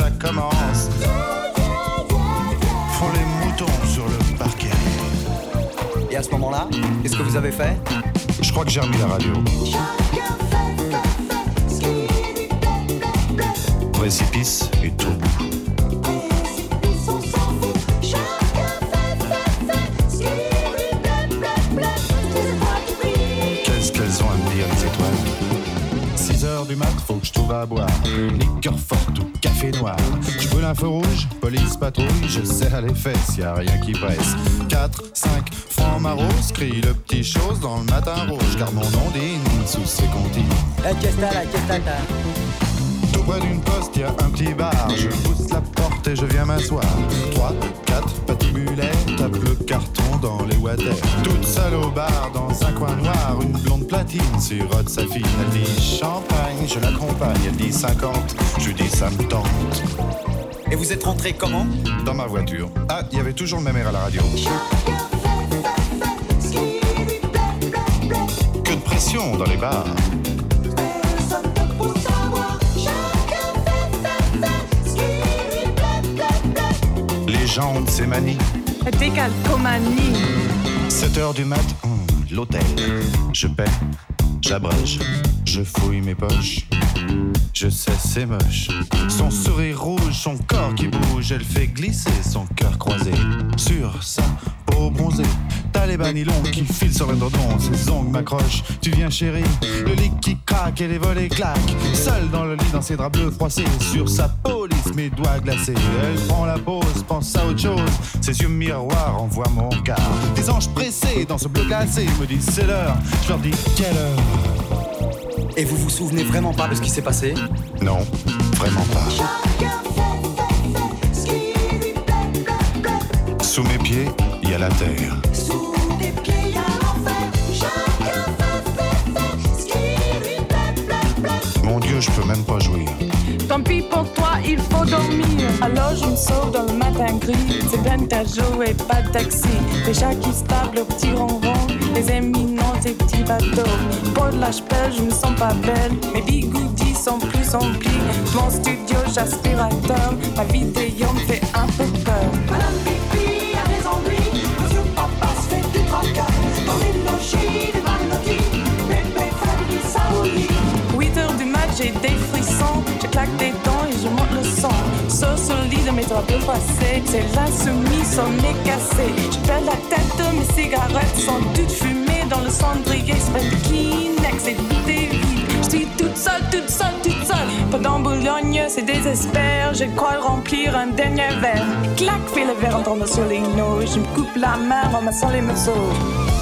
Ça commence. Font les moutons sur le parquet. Et à ce moment-là, qu'est-ce que vous avez fait? Je crois que j'ai remis la radio. Précipice et tout. Qu'est-ce qu'elles ont à me dire les étoiles? 6 heures du mat, faut que je trouve à boire. Liqueur forte café noir. Je brûle un feu rouge, police patrouille, je serre les fesses, y a rien qui presse. 4, 5, francs maros, crie le petit chose dans le matin rouge, car mon nom digne sous ses comptines. Qu'est-ce que t'as Tout près d'une poste, y a un petit bar. Je pousse la porte et je viens m'asseoir. 3, 4, patibulaire, tape le carton dans les water. Toute seule au bar, dans un coin noir, une blonde platine sirote sa fille. Elle dit champagne, je l'accompagne. Elle dit 50, je dis ça me tente. Et vous êtes rentré comment? Dans ma voiture. Ah, il y avait toujours le même air à la radio. Que de pression dans les bars. Les gens ont de ces manies. Décalcomanie. 7 heures du mat, hum, l'hôtel. Je paie, j'abrège, je fouille mes poches. Je sais, c'est moche. Son sourire rouge, son corps qui bouge, elle fait glisser son cœur croisé sur sa peau bronzée. T'as les banilons qui filent sur l'indrodon, ses ongles m'accrochent. Tu viens, chérie, le lit qui craque et les volets claquent. Seule dans le lit, dans ses draps bleus froissés, sur sa mes doigts glacés. Elle prend la pause, pense à autre chose. Ses yeux miroirs envoient mon regard. Des anges pressés dans ce bleu glacé me disent c'est l'heure. Je leur dis quelle heure? Et vous vous souvenez vraiment pas de ce qui s'est passé? Non, vraiment pas. Sous mes pieds, il y a la terre. Mon Dieu, je peux même pas jouir. Tant pis pour toi, il faut dormir. Alors je me sauve dans le matin gris. C'est peine à jouer, pas de taxi. Des chats qui se tapent le petit ronron. Des éminents, des petits bateaux. Pour de la chapelle, je me sens pas belle. Mes bigoudis sont plus emplis. Mon studio, j'aspirateur. Ma vidéo me fait un peu peur. Madame Pipi son. Sauf sur le lit de mes draps bleus froissés. C'est l'insoumis, son nez cassé. Je perds la tête, mes cigarettes sont toutes fumées dans le cendrier. C'est Kleenex et. Je suis toute seule, toute seule, toute seule. Pendant Boulogne, c'est désespère. Je crois remplir un dernier verre. Clac, fait le verre en tombant sur les. Je me coupe la main en ramassant les morceaux.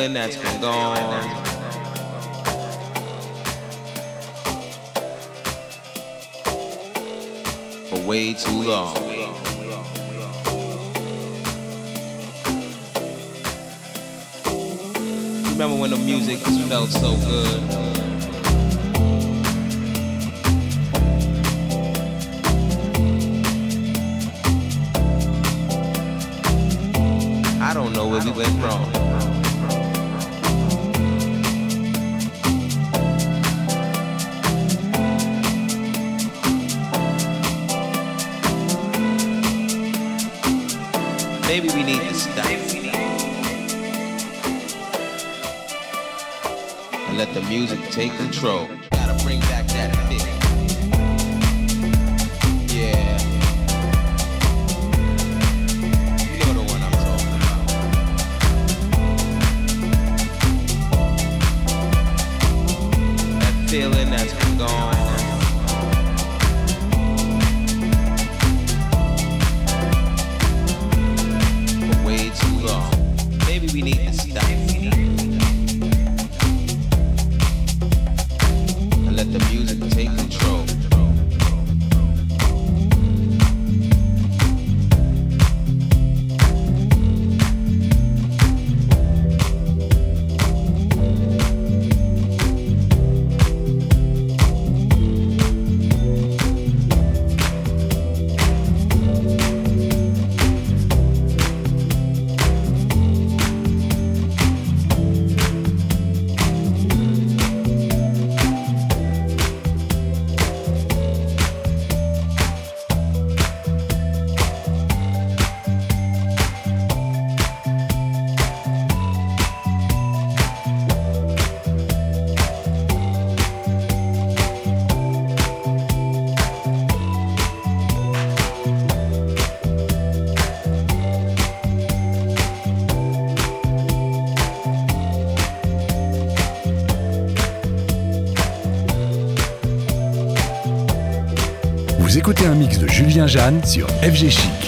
feeling that's been gone. For way too long. Remember when the music felt so good? I don't know where we went wrong. take control. Jeanne sur FG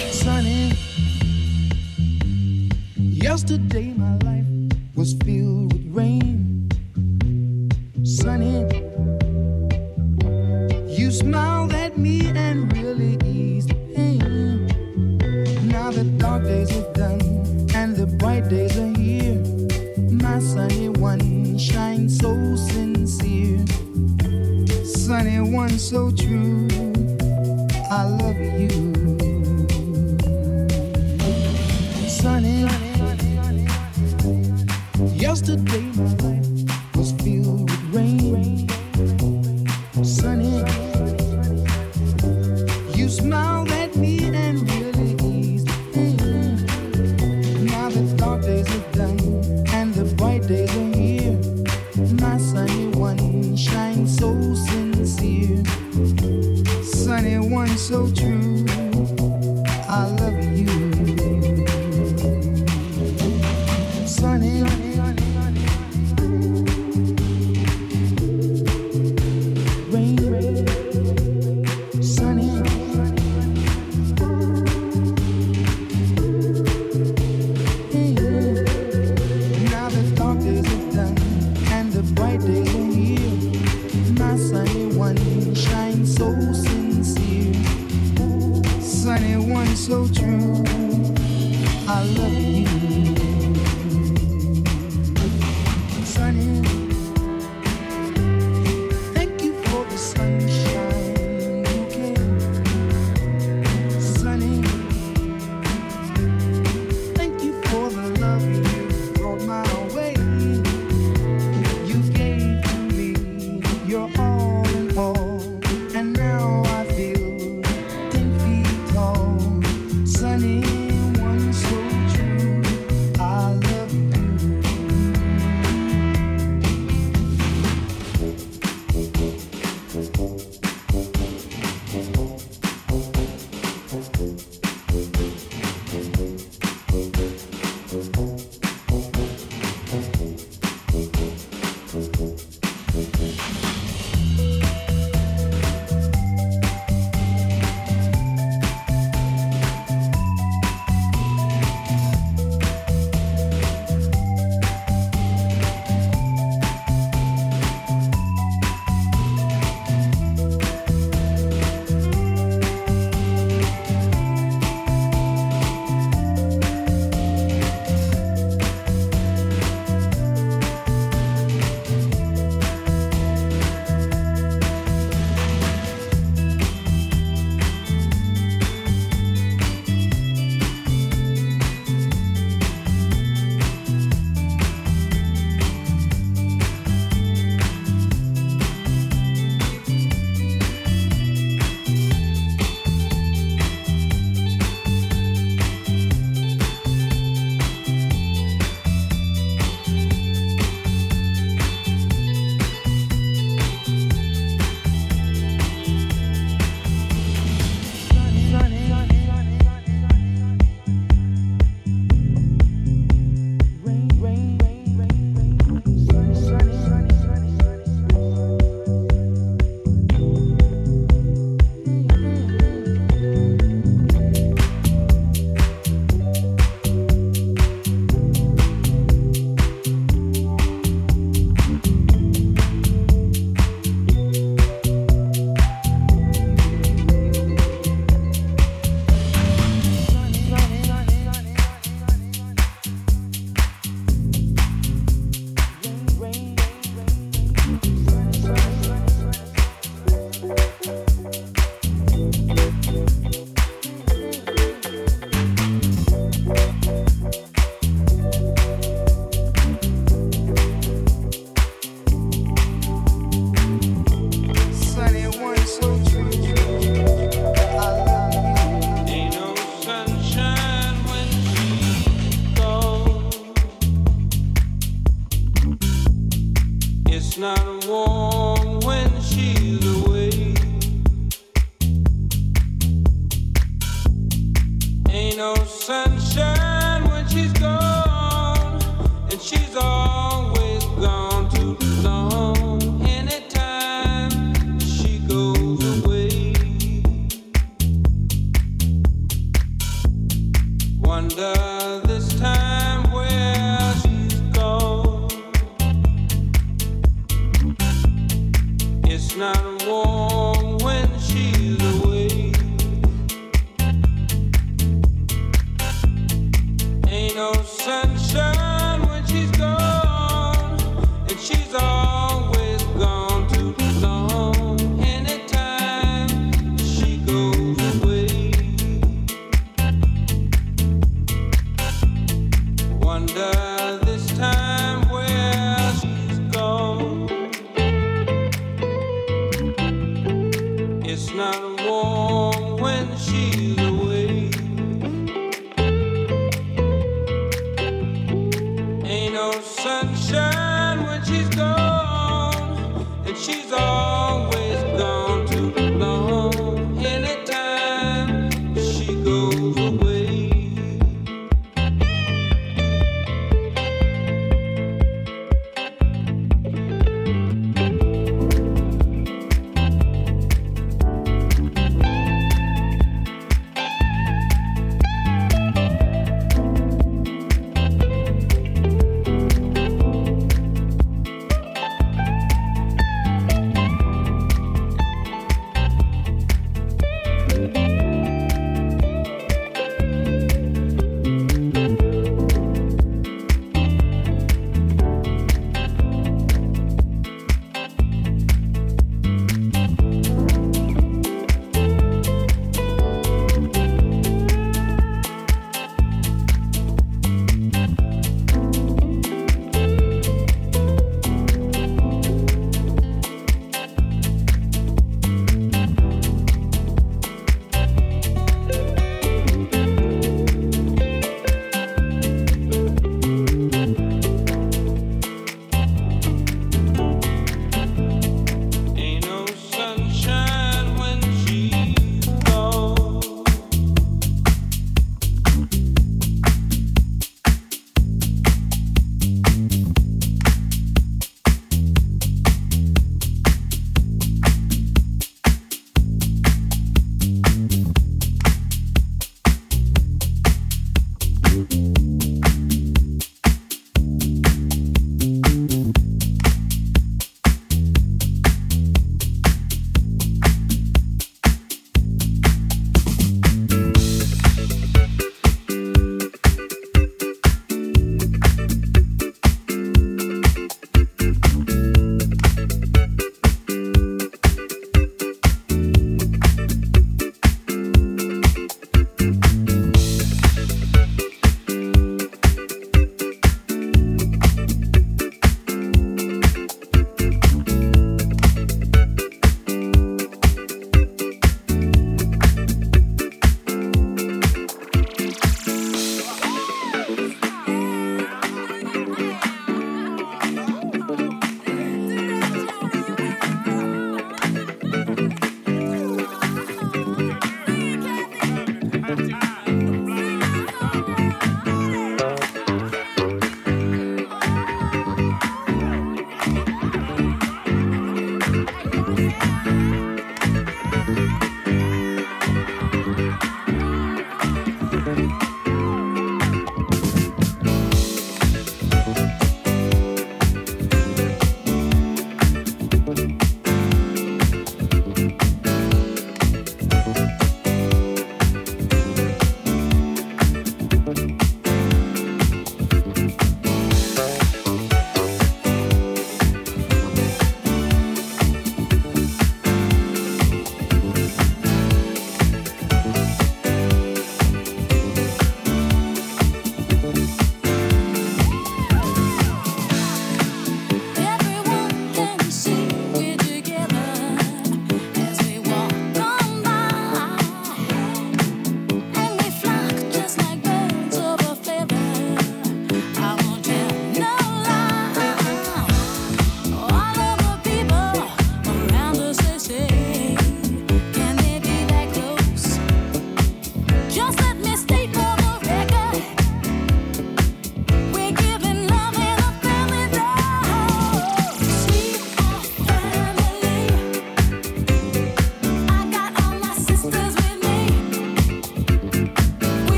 Just feel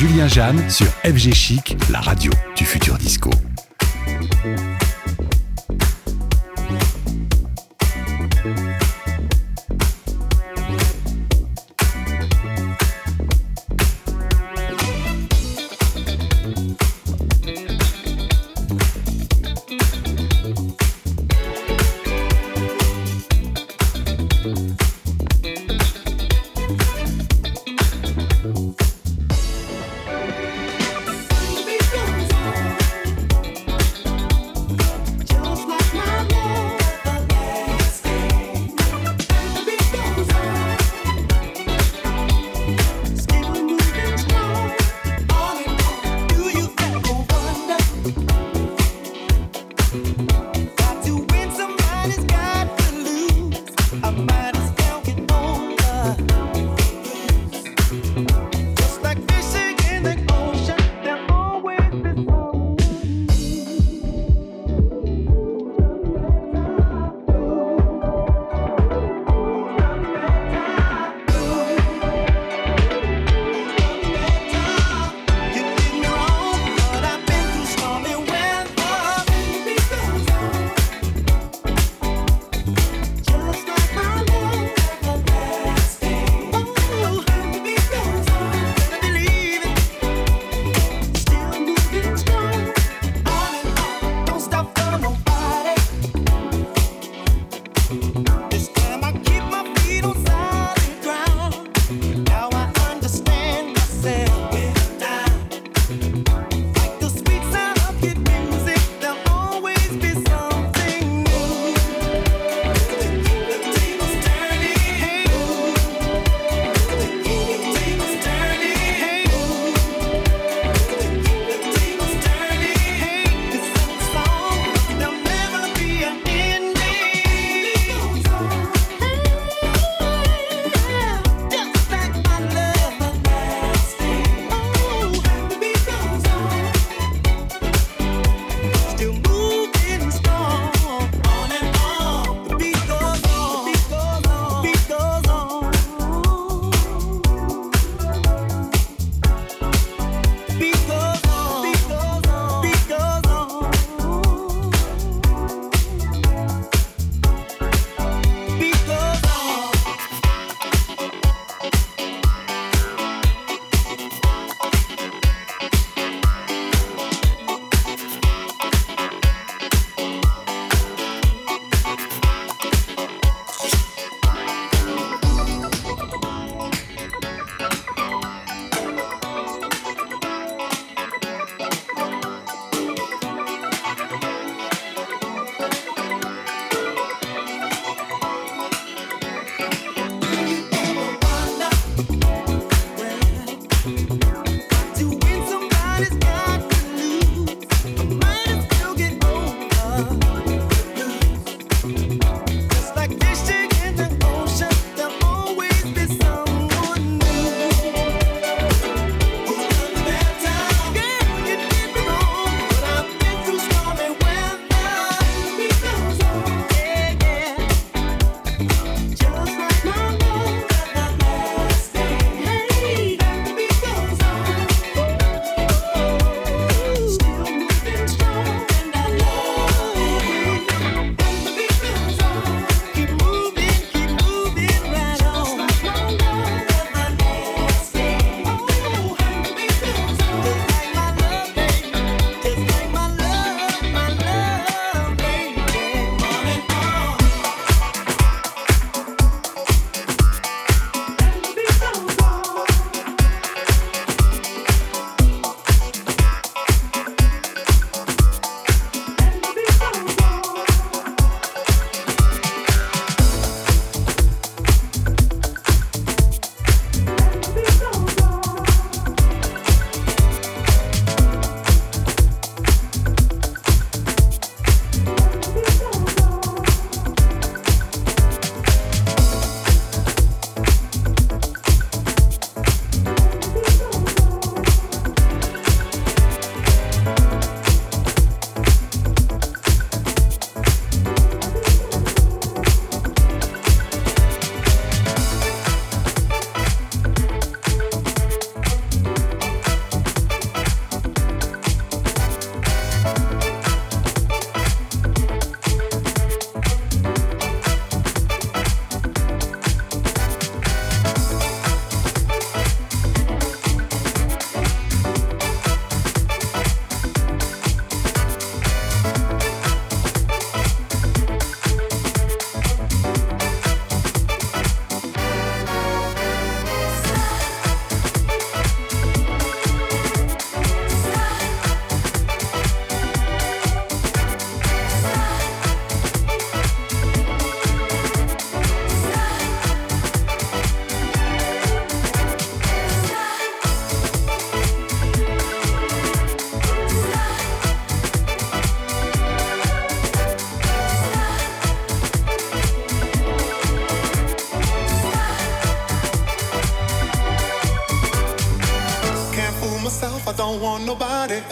Julien Jeanne sur FG Chic, la radio du futur disco.